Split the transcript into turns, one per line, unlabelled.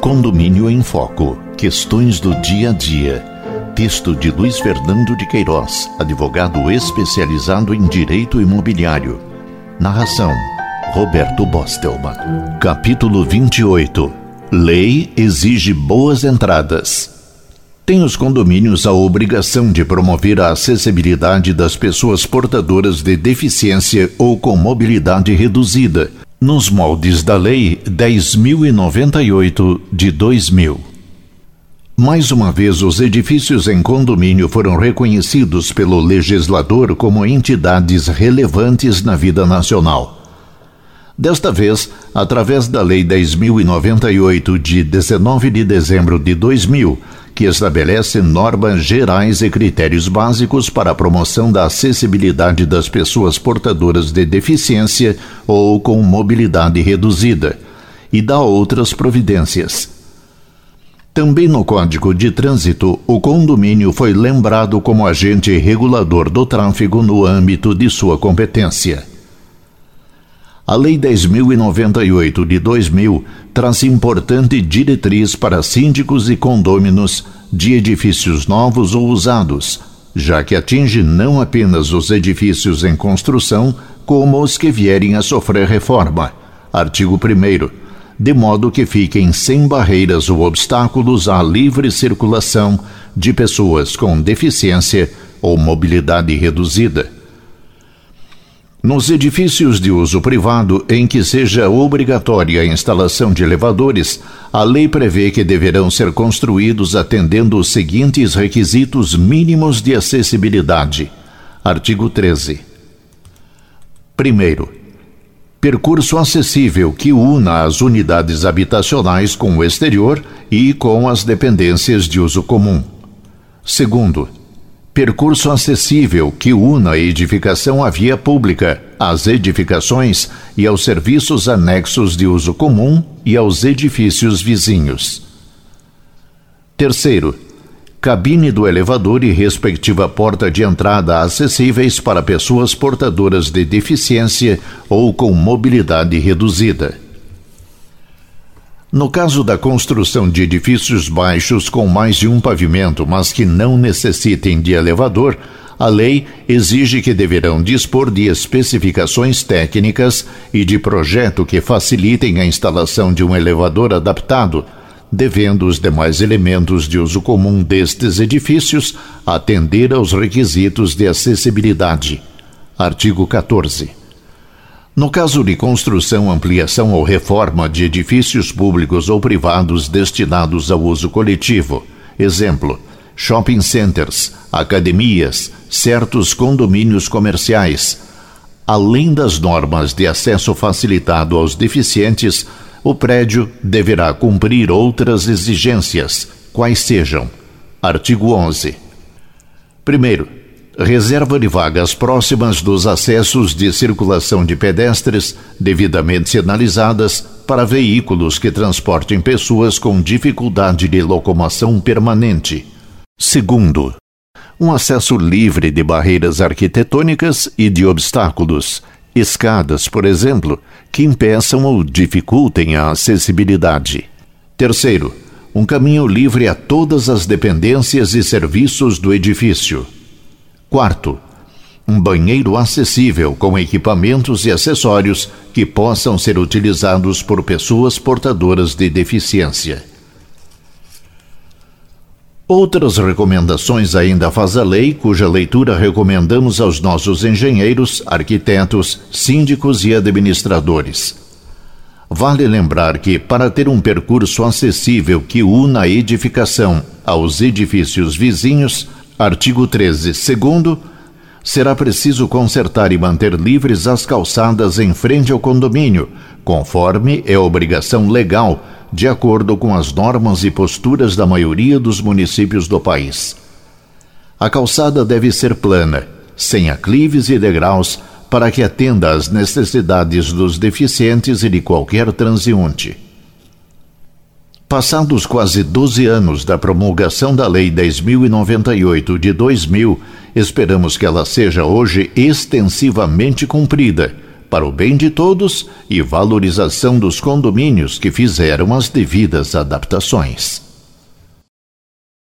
Condomínio em Foco. Questões do dia a dia. Texto de Luiz Fernando de Queiroz, advogado especializado em direito imobiliário. Narração: Roberto Bostelman. Capítulo 28. Lei exige boas entradas. Tem os condomínios a obrigação de promover a acessibilidade das pessoas portadoras de deficiência ou com mobilidade reduzida, nos moldes da Lei 10.098 de 2000. Mais uma vez, os edifícios em condomínio foram reconhecidos pelo legislador como entidades relevantes na vida nacional. Desta vez, através da Lei 10.098 de 19 de dezembro de 2000, que estabelece normas gerais e critérios básicos para a promoção da acessibilidade das pessoas portadoras de deficiência ou com mobilidade reduzida, e dá outras providências. Também no Código de Trânsito, o condomínio foi lembrado como agente regulador do tráfego no âmbito de sua competência. A Lei 10.098 de 2000 traz importante diretriz para síndicos e condôminos de edifícios novos ou usados, já que atinge não apenas os edifícios em construção, como os que vierem a sofrer reforma. Artigo 1 de modo que fiquem sem barreiras ou obstáculos à livre circulação de pessoas com deficiência ou mobilidade reduzida. Nos edifícios de uso privado em que seja obrigatória a instalação de elevadores, a lei prevê que deverão ser construídos atendendo os seguintes requisitos mínimos de acessibilidade. Artigo 13. Primeiro, percurso acessível que una as unidades habitacionais com o exterior e com as dependências de uso comum. Segundo, percurso acessível que una a edificação à via pública, às edificações e aos serviços anexos de uso comum e aos edifícios vizinhos. Terceiro, cabine do elevador e respectiva porta de entrada acessíveis para pessoas portadoras de deficiência ou com mobilidade reduzida. No caso da construção de edifícios baixos com mais de um pavimento, mas que não necessitem de elevador, a lei exige que deverão dispor de especificações técnicas e de projeto que facilitem a instalação de um elevador adaptado devendo os demais elementos de uso comum destes edifícios atender aos requisitos de acessibilidade. Artigo 14. No caso de construção, ampliação ou reforma de edifícios públicos ou privados destinados ao uso coletivo, exemplo, shopping centers, academias, certos condomínios comerciais, além das normas de acesso facilitado aos deficientes, o prédio deverá cumprir outras exigências, quais sejam: artigo 11. Primeiro, reserva de vagas próximas dos acessos de circulação de pedestres devidamente sinalizadas para veículos que transportem pessoas com dificuldade de locomoção permanente. Segundo, um acesso livre de barreiras arquitetônicas e de obstáculos, escadas, por exemplo, que impeçam ou dificultem a acessibilidade. Terceiro, um caminho livre a todas as dependências e serviços do edifício. Quarto, um banheiro acessível com equipamentos e acessórios que possam ser utilizados por pessoas portadoras de deficiência. Outras recomendações ainda faz a lei, cuja leitura recomendamos aos nossos engenheiros, arquitetos, síndicos e administradores. Vale lembrar que, para ter um percurso acessível que una a edificação aos edifícios vizinhos, artigo 13, segundo, será preciso consertar e manter livres as calçadas em frente ao condomínio, conforme é obrigação legal de acordo com as normas e posturas da maioria dos municípios do país. A calçada deve ser plana, sem aclives e degraus, para que atenda às necessidades dos deficientes e de qualquer transeunte. Passados quase 12 anos da promulgação da Lei 10.098 de 2000, esperamos que ela seja hoje extensivamente cumprida para o bem de todos e valorização dos condomínios que fizeram as devidas adaptações.